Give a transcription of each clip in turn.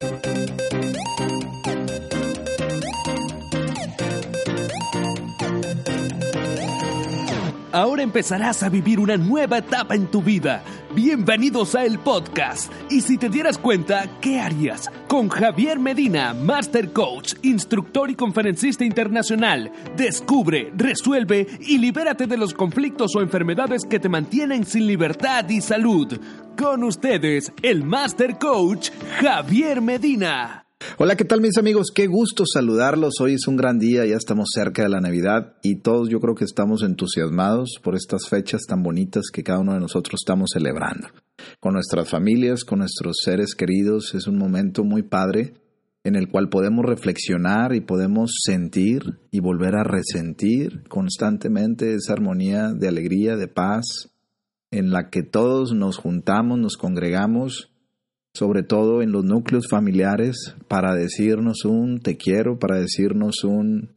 Thank you. Ahora empezarás a vivir una nueva etapa en tu vida. Bienvenidos a el podcast. Y si te dieras cuenta, ¿qué harías? Con Javier Medina, Master Coach, instructor y conferencista internacional. Descubre, resuelve y libérate de los conflictos o enfermedades que te mantienen sin libertad y salud. Con ustedes, el Master Coach, Javier Medina. Hola, ¿qué tal mis amigos? Qué gusto saludarlos. Hoy es un gran día, ya estamos cerca de la Navidad y todos yo creo que estamos entusiasmados por estas fechas tan bonitas que cada uno de nosotros estamos celebrando. Con nuestras familias, con nuestros seres queridos, es un momento muy padre en el cual podemos reflexionar y podemos sentir y volver a resentir constantemente esa armonía de alegría, de paz, en la que todos nos juntamos, nos congregamos sobre todo en los núcleos familiares, para decirnos un te quiero, para decirnos un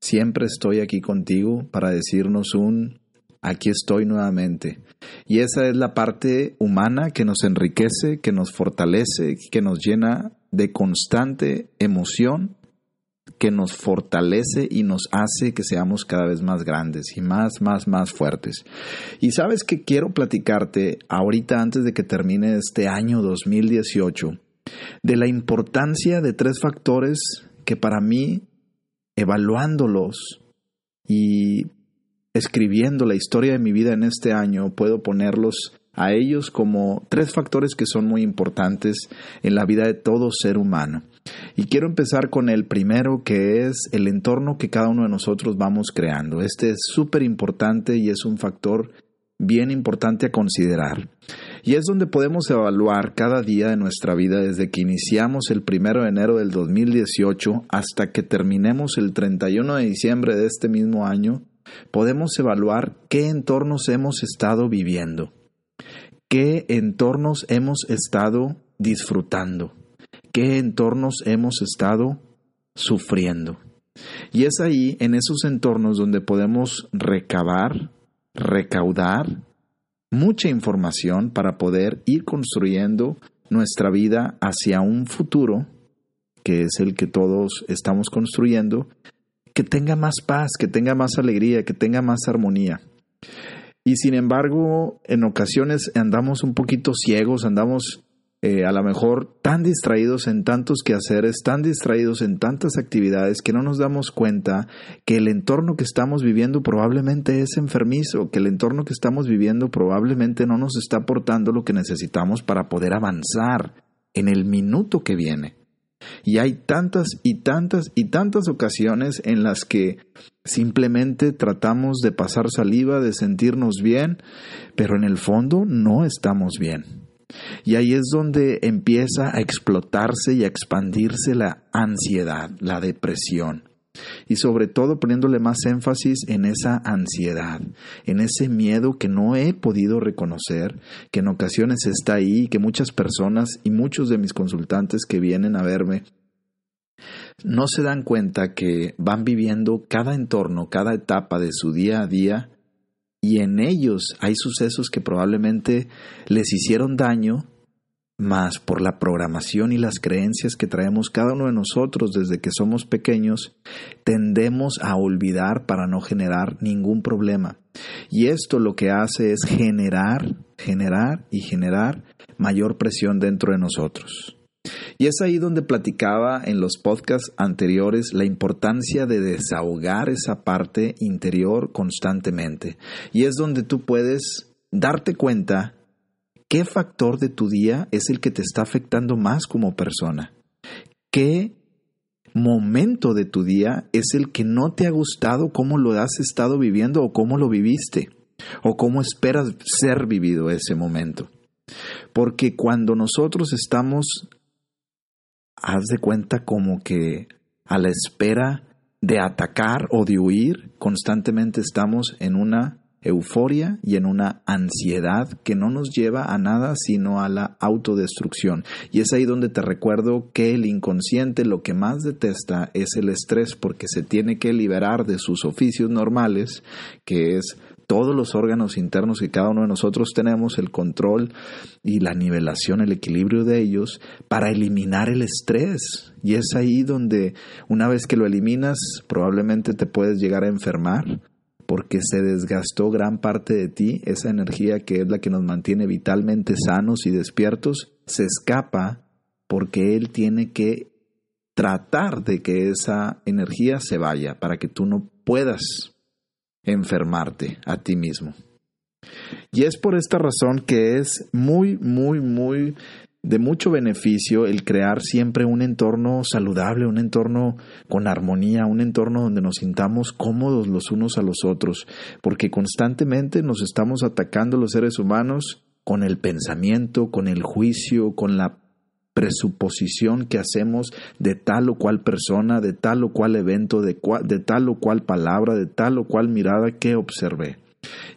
siempre estoy aquí contigo, para decirnos un aquí estoy nuevamente. Y esa es la parte humana que nos enriquece, que nos fortalece, que nos llena de constante emoción que nos fortalece y nos hace que seamos cada vez más grandes y más, más, más fuertes. Y sabes que quiero platicarte ahorita antes de que termine este año 2018 de la importancia de tres factores que para mí, evaluándolos y escribiendo la historia de mi vida en este año, puedo ponerlos a ellos como tres factores que son muy importantes en la vida de todo ser humano. Y quiero empezar con el primero que es el entorno que cada uno de nosotros vamos creando. Este es súper importante y es un factor bien importante a considerar. Y es donde podemos evaluar cada día de nuestra vida desde que iniciamos el primero de enero del 2018 hasta que terminemos el 31 de diciembre de este mismo año, podemos evaluar qué entornos hemos estado viviendo qué entornos hemos estado disfrutando, qué entornos hemos estado sufriendo. Y es ahí, en esos entornos, donde podemos recabar, recaudar mucha información para poder ir construyendo nuestra vida hacia un futuro, que es el que todos estamos construyendo, que tenga más paz, que tenga más alegría, que tenga más armonía. Y sin embargo, en ocasiones andamos un poquito ciegos, andamos eh, a lo mejor tan distraídos en tantos quehaceres, tan distraídos en tantas actividades que no nos damos cuenta que el entorno que estamos viviendo probablemente es enfermizo, que el entorno que estamos viviendo probablemente no nos está aportando lo que necesitamos para poder avanzar en el minuto que viene. Y hay tantas y tantas y tantas ocasiones en las que simplemente tratamos de pasar saliva, de sentirnos bien, pero en el fondo no estamos bien. Y ahí es donde empieza a explotarse y a expandirse la ansiedad, la depresión y sobre todo poniéndole más énfasis en esa ansiedad, en ese miedo que no he podido reconocer, que en ocasiones está ahí, que muchas personas y muchos de mis consultantes que vienen a verme no se dan cuenta que van viviendo cada entorno, cada etapa de su día a día y en ellos hay sucesos que probablemente les hicieron daño mas por la programación y las creencias que traemos cada uno de nosotros desde que somos pequeños, tendemos a olvidar para no generar ningún problema. Y esto lo que hace es generar, generar y generar mayor presión dentro de nosotros. Y es ahí donde platicaba en los podcasts anteriores la importancia de desahogar esa parte interior constantemente. Y es donde tú puedes darte cuenta ¿Qué factor de tu día es el que te está afectando más como persona? ¿Qué momento de tu día es el que no te ha gustado cómo lo has estado viviendo o cómo lo viviste? ¿O cómo esperas ser vivido ese momento? Porque cuando nosotros estamos haz de cuenta como que a la espera de atacar o de huir, constantemente estamos en una euforia y en una ansiedad que no nos lleva a nada sino a la autodestrucción. Y es ahí donde te recuerdo que el inconsciente lo que más detesta es el estrés porque se tiene que liberar de sus oficios normales, que es todos los órganos internos que cada uno de nosotros tenemos, el control y la nivelación, el equilibrio de ellos, para eliminar el estrés. Y es ahí donde una vez que lo eliminas, probablemente te puedes llegar a enfermar porque se desgastó gran parte de ti, esa energía que es la que nos mantiene vitalmente sanos y despiertos, se escapa porque Él tiene que tratar de que esa energía se vaya para que tú no puedas enfermarte a ti mismo. Y es por esta razón que es muy, muy, muy de mucho beneficio el crear siempre un entorno saludable, un entorno con armonía, un entorno donde nos sintamos cómodos los unos a los otros, porque constantemente nos estamos atacando los seres humanos con el pensamiento, con el juicio, con la presuposición que hacemos de tal o cual persona, de tal o cual evento, de, de tal o cual palabra, de tal o cual mirada que observé.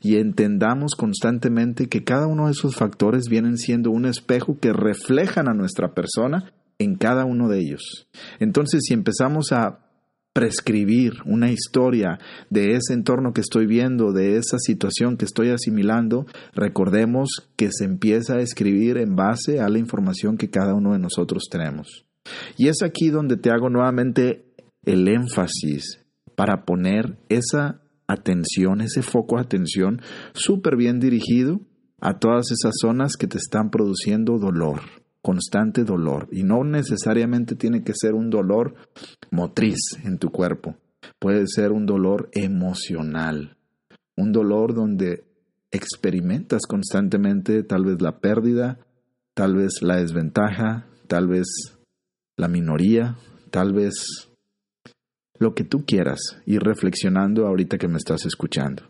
Y entendamos constantemente que cada uno de esos factores vienen siendo un espejo que reflejan a nuestra persona en cada uno de ellos. Entonces, si empezamos a prescribir una historia de ese entorno que estoy viendo, de esa situación que estoy asimilando, recordemos que se empieza a escribir en base a la información que cada uno de nosotros tenemos. Y es aquí donde te hago nuevamente el énfasis para poner esa atención, ese foco de atención súper bien dirigido a todas esas zonas que te están produciendo dolor constante dolor. Y no necesariamente tiene que ser un dolor motriz en tu cuerpo, puede ser un dolor emocional, un dolor donde experimentas constantemente tal vez la pérdida, tal vez la desventaja, tal vez la minoría, tal vez lo que tú quieras, ir reflexionando ahorita que me estás escuchando.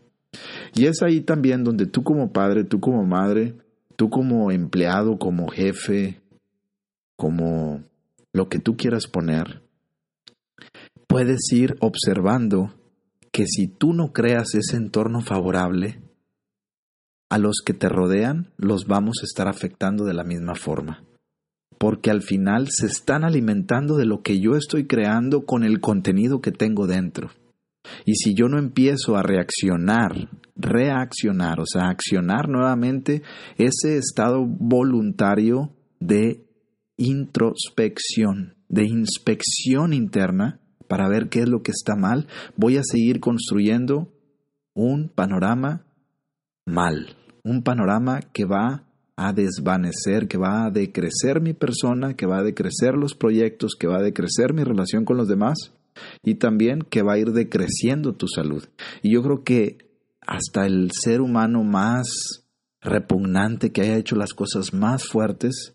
Y es ahí también donde tú como padre, tú como madre, tú como empleado, como jefe, como lo que tú quieras poner, puedes ir observando que si tú no creas ese entorno favorable, a los que te rodean los vamos a estar afectando de la misma forma. Porque al final se están alimentando de lo que yo estoy creando con el contenido que tengo dentro. Y si yo no empiezo a reaccionar, reaccionar, o sea, accionar nuevamente ese estado voluntario de introspección, de inspección interna para ver qué es lo que está mal, voy a seguir construyendo un panorama mal, un panorama que va a desvanecer, que va a decrecer mi persona, que va a decrecer los proyectos, que va a decrecer mi relación con los demás y también que va a ir decreciendo tu salud. Y yo creo que hasta el ser humano más repugnante que haya hecho las cosas más fuertes,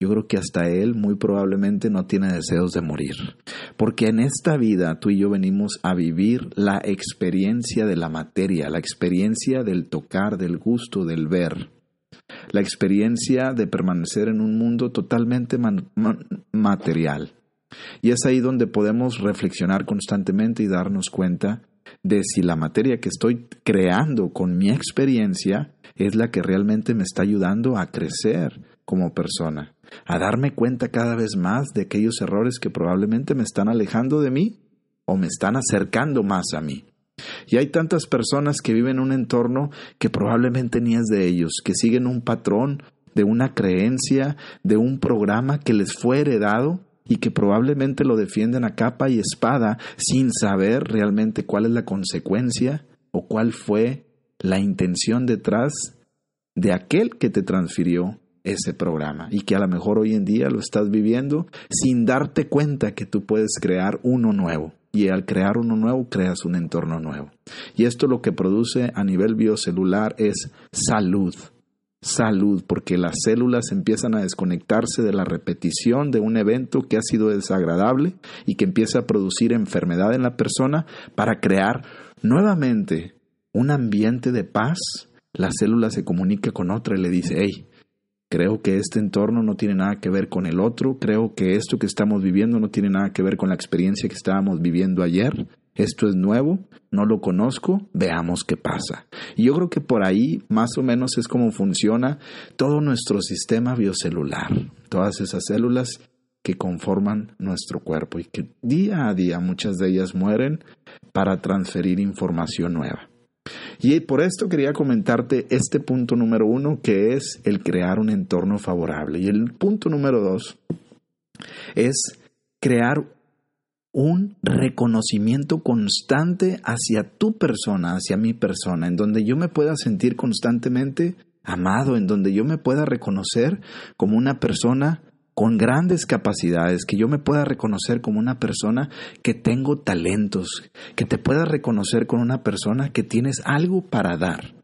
yo creo que hasta él muy probablemente no tiene deseos de morir. Porque en esta vida tú y yo venimos a vivir la experiencia de la materia, la experiencia del tocar, del gusto, del ver. La experiencia de permanecer en un mundo totalmente material. Y es ahí donde podemos reflexionar constantemente y darnos cuenta de si la materia que estoy creando con mi experiencia es la que realmente me está ayudando a crecer como persona a darme cuenta cada vez más de aquellos errores que probablemente me están alejando de mí o me están acercando más a mí. Y hay tantas personas que viven en un entorno que probablemente ni es de ellos, que siguen un patrón de una creencia, de un programa que les fue heredado y que probablemente lo defienden a capa y espada sin saber realmente cuál es la consecuencia o cuál fue la intención detrás de aquel que te transfirió ese programa y que a lo mejor hoy en día lo estás viviendo sin darte cuenta que tú puedes crear uno nuevo. Y al crear uno nuevo, creas un entorno nuevo. Y esto lo que produce a nivel biocelular es salud. Salud, porque las células empiezan a desconectarse de la repetición de un evento que ha sido desagradable y que empieza a producir enfermedad en la persona para crear nuevamente un ambiente de paz. La célula se comunica con otra y le dice, hey, Creo que este entorno no tiene nada que ver con el otro. Creo que esto que estamos viviendo no tiene nada que ver con la experiencia que estábamos viviendo ayer. Esto es nuevo, no lo conozco, veamos qué pasa. Y yo creo que por ahí más o menos es como funciona todo nuestro sistema biocelular, todas esas células que conforman nuestro cuerpo y que día a día muchas de ellas mueren para transferir información nueva. Y por esto quería comentarte este punto número uno, que es el crear un entorno favorable. Y el punto número dos es crear un reconocimiento constante hacia tu persona, hacia mi persona, en donde yo me pueda sentir constantemente amado, en donde yo me pueda reconocer como una persona con grandes capacidades, que yo me pueda reconocer como una persona que tengo talentos, que te pueda reconocer como una persona que tienes algo para dar.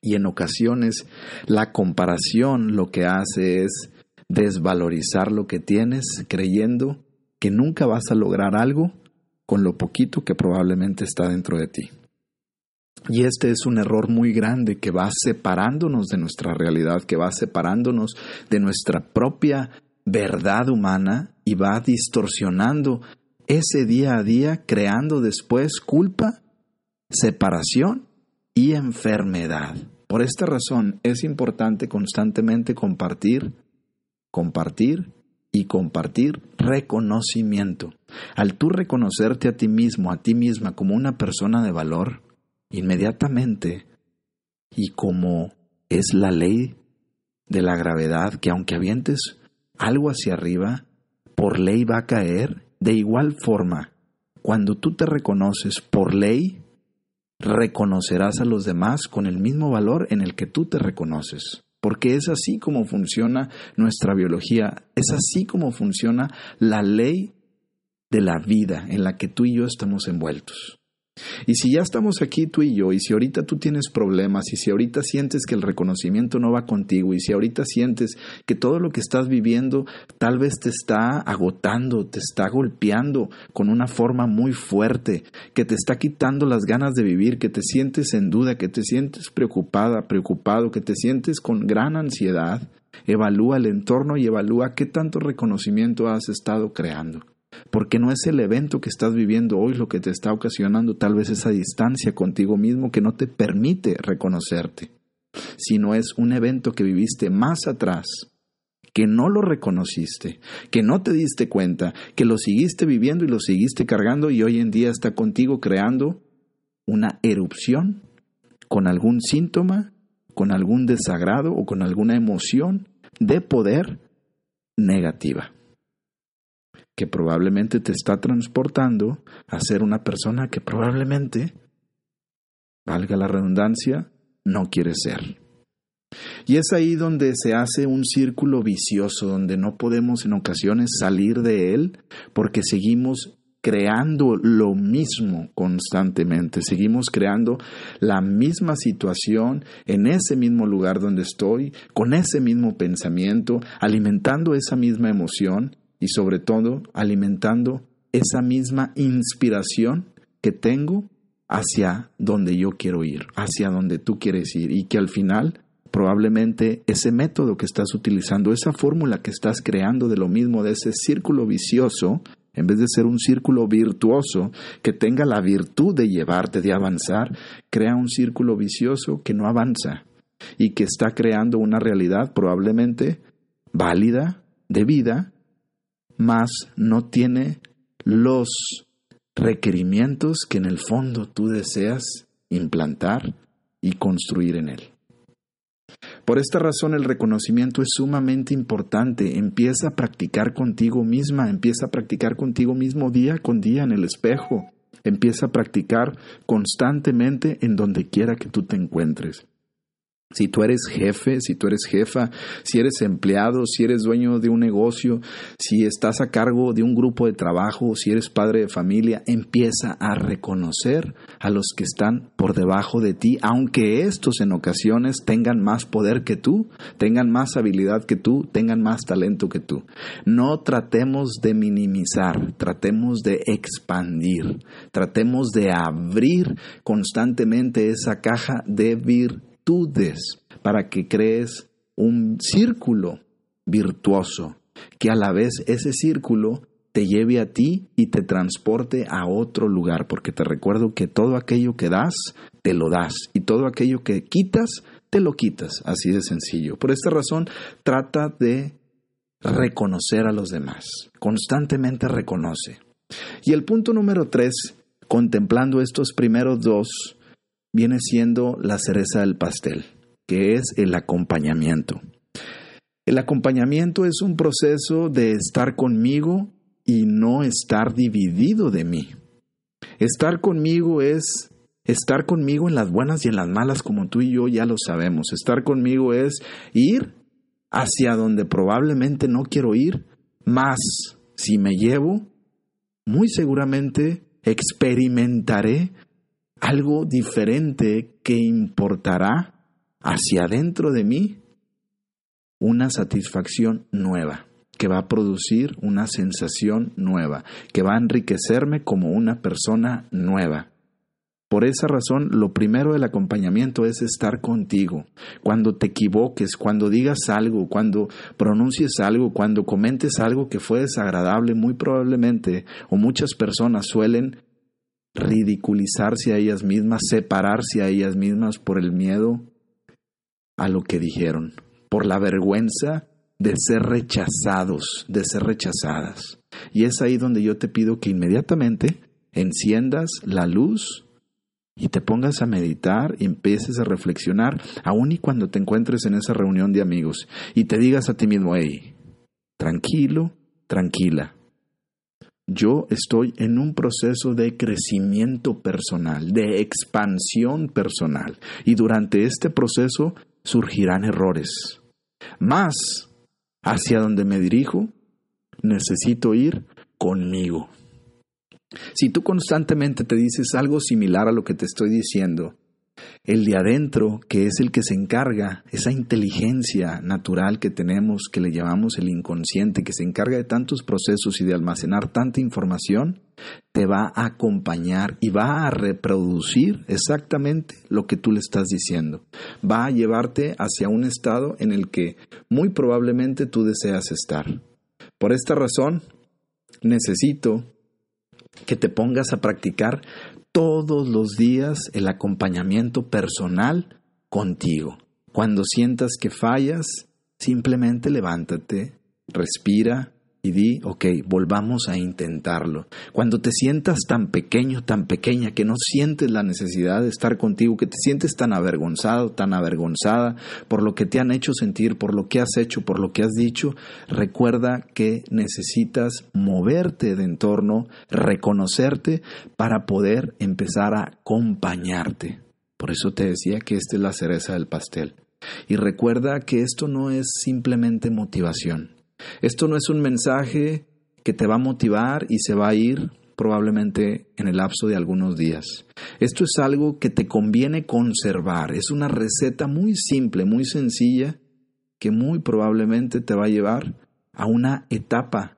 Y en ocasiones la comparación lo que hace es desvalorizar lo que tienes creyendo que nunca vas a lograr algo con lo poquito que probablemente está dentro de ti. Y este es un error muy grande que va separándonos de nuestra realidad, que va separándonos de nuestra propia verdad humana y va distorsionando ese día a día, creando después culpa, separación y enfermedad. Por esta razón es importante constantemente compartir, compartir y compartir reconocimiento. Al tú reconocerte a ti mismo, a ti misma como una persona de valor, inmediatamente y como es la ley de la gravedad, que aunque avientes algo hacia arriba, por ley va a caer, de igual forma, cuando tú te reconoces por ley, reconocerás a los demás con el mismo valor en el que tú te reconoces. Porque es así como funciona nuestra biología, es así como funciona la ley de la vida en la que tú y yo estamos envueltos. Y si ya estamos aquí tú y yo, y si ahorita tú tienes problemas, y si ahorita sientes que el reconocimiento no va contigo, y si ahorita sientes que todo lo que estás viviendo tal vez te está agotando, te está golpeando con una forma muy fuerte, que te está quitando las ganas de vivir, que te sientes en duda, que te sientes preocupada, preocupado, que te sientes con gran ansiedad, evalúa el entorno y evalúa qué tanto reconocimiento has estado creando porque no es el evento que estás viviendo hoy lo que te está ocasionando tal vez esa distancia contigo mismo que no te permite reconocerte, sino es un evento que viviste más atrás, que no lo reconociste, que no te diste cuenta, que lo seguiste viviendo y lo seguiste cargando y hoy en día está contigo creando una erupción con algún síntoma, con algún desagrado o con alguna emoción de poder negativa que probablemente te está transportando a ser una persona que probablemente, valga la redundancia, no quiere ser. Y es ahí donde se hace un círculo vicioso, donde no podemos en ocasiones salir de él porque seguimos creando lo mismo constantemente, seguimos creando la misma situación en ese mismo lugar donde estoy, con ese mismo pensamiento, alimentando esa misma emoción y sobre todo alimentando esa misma inspiración que tengo hacia donde yo quiero ir, hacia donde tú quieres ir. Y que al final probablemente ese método que estás utilizando, esa fórmula que estás creando de lo mismo, de ese círculo vicioso, en vez de ser un círculo virtuoso que tenga la virtud de llevarte, de avanzar, crea un círculo vicioso que no avanza y que está creando una realidad probablemente válida, de vida, mas no tiene los requerimientos que en el fondo tú deseas implantar y construir en él. Por esta razón el reconocimiento es sumamente importante. Empieza a practicar contigo misma, empieza a practicar contigo mismo día con día en el espejo. Empieza a practicar constantemente en donde quiera que tú te encuentres. Si tú eres jefe, si tú eres jefa, si eres empleado, si eres dueño de un negocio, si estás a cargo de un grupo de trabajo, si eres padre de familia, empieza a reconocer a los que están por debajo de ti, aunque estos en ocasiones tengan más poder que tú, tengan más habilidad que tú, tengan más talento que tú. No tratemos de minimizar, tratemos de expandir, tratemos de abrir constantemente esa caja de virtud para que crees un círculo virtuoso, que a la vez ese círculo te lleve a ti y te transporte a otro lugar, porque te recuerdo que todo aquello que das, te lo das, y todo aquello que quitas, te lo quitas, así de sencillo. Por esta razón, trata de reconocer a los demás, constantemente reconoce. Y el punto número tres, contemplando estos primeros dos, viene siendo la cereza del pastel, que es el acompañamiento. El acompañamiento es un proceso de estar conmigo y no estar dividido de mí. Estar conmigo es estar conmigo en las buenas y en las malas, como tú y yo ya lo sabemos. Estar conmigo es ir hacia donde probablemente no quiero ir, más si me llevo, muy seguramente experimentaré algo diferente que importará hacia adentro de mí una satisfacción nueva, que va a producir una sensación nueva, que va a enriquecerme como una persona nueva. Por esa razón, lo primero del acompañamiento es estar contigo. Cuando te equivoques, cuando digas algo, cuando pronuncies algo, cuando comentes algo que fue desagradable, muy probablemente, o muchas personas suelen ridiculizarse a ellas mismas, separarse a ellas mismas por el miedo a lo que dijeron, por la vergüenza de ser rechazados, de ser rechazadas. Y es ahí donde yo te pido que inmediatamente enciendas la luz y te pongas a meditar y empieces a reflexionar, aun y cuando te encuentres en esa reunión de amigos, y te digas a ti mismo, hey, tranquilo, tranquila, yo estoy en un proceso de crecimiento personal, de expansión personal, y durante este proceso surgirán errores. Más, hacia donde me dirijo, necesito ir conmigo. Si tú constantemente te dices algo similar a lo que te estoy diciendo, el de adentro, que es el que se encarga, esa inteligencia natural que tenemos, que le llamamos el inconsciente, que se encarga de tantos procesos y de almacenar tanta información, te va a acompañar y va a reproducir exactamente lo que tú le estás diciendo. Va a llevarte hacia un estado en el que muy probablemente tú deseas estar. Por esta razón, necesito que te pongas a practicar todos los días el acompañamiento personal contigo. Cuando sientas que fallas, simplemente levántate, respira, y ok, volvamos a intentarlo. Cuando te sientas tan pequeño, tan pequeña, que no sientes la necesidad de estar contigo, que te sientes tan avergonzado, tan avergonzada por lo que te han hecho sentir, por lo que has hecho, por lo que has dicho, recuerda que necesitas moverte de entorno, reconocerte para poder empezar a acompañarte. Por eso te decía que esta es la cereza del pastel. Y recuerda que esto no es simplemente motivación. Esto no es un mensaje que te va a motivar y se va a ir probablemente en el lapso de algunos días. Esto es algo que te conviene conservar. Es una receta muy simple, muy sencilla, que muy probablemente te va a llevar a una etapa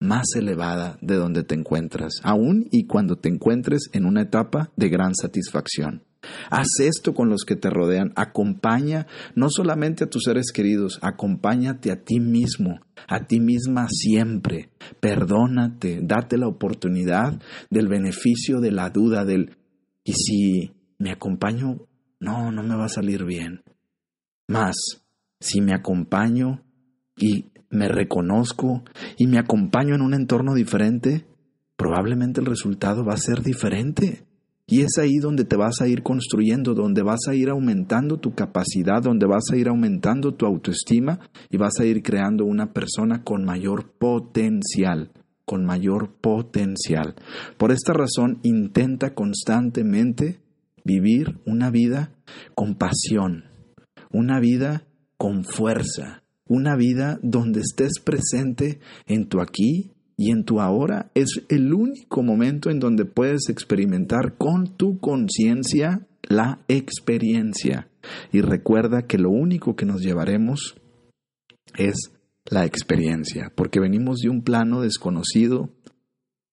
más elevada de donde te encuentras, aún y cuando te encuentres en una etapa de gran satisfacción. Haz esto con los que te rodean. Acompaña no solamente a tus seres queridos, acompáñate a ti mismo, a ti misma siempre. Perdónate, date la oportunidad del beneficio de la duda, del ¿y si me acompaño? No, no me va a salir bien. Más, si me acompaño y me reconozco y me acompaño en un entorno diferente, probablemente el resultado va a ser diferente. Y es ahí donde te vas a ir construyendo, donde vas a ir aumentando tu capacidad, donde vas a ir aumentando tu autoestima y vas a ir creando una persona con mayor potencial, con mayor potencial. Por esta razón, intenta constantemente vivir una vida con pasión, una vida con fuerza, una vida donde estés presente en tu aquí y en tu ahora es el único momento en donde puedes experimentar con tu conciencia la experiencia. Y recuerda que lo único que nos llevaremos es la experiencia, porque venimos de un plano desconocido,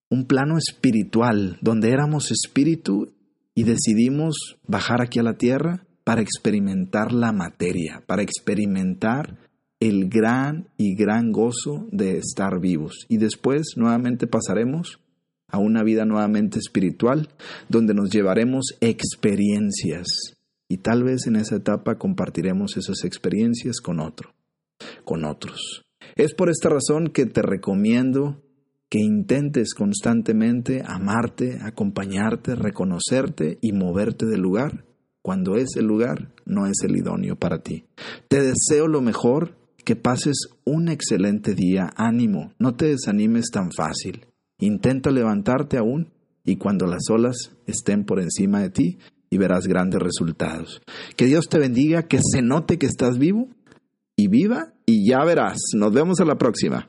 un plano espiritual, donde éramos espíritu y decidimos bajar aquí a la tierra para experimentar la materia, para experimentar el gran y gran gozo de estar vivos. Y después nuevamente pasaremos a una vida nuevamente espiritual, donde nos llevaremos experiencias. Y tal vez en esa etapa compartiremos esas experiencias con otro, con otros. Es por esta razón que te recomiendo que intentes constantemente amarte, acompañarte, reconocerte y moverte del lugar cuando ese lugar no es el idóneo para ti. Te deseo lo mejor, que pases un excelente día, ánimo, no te desanimes tan fácil. Intenta levantarte aún y cuando las olas estén por encima de ti y verás grandes resultados. Que Dios te bendiga, que se note que estás vivo y viva y ya verás. Nos vemos a la próxima.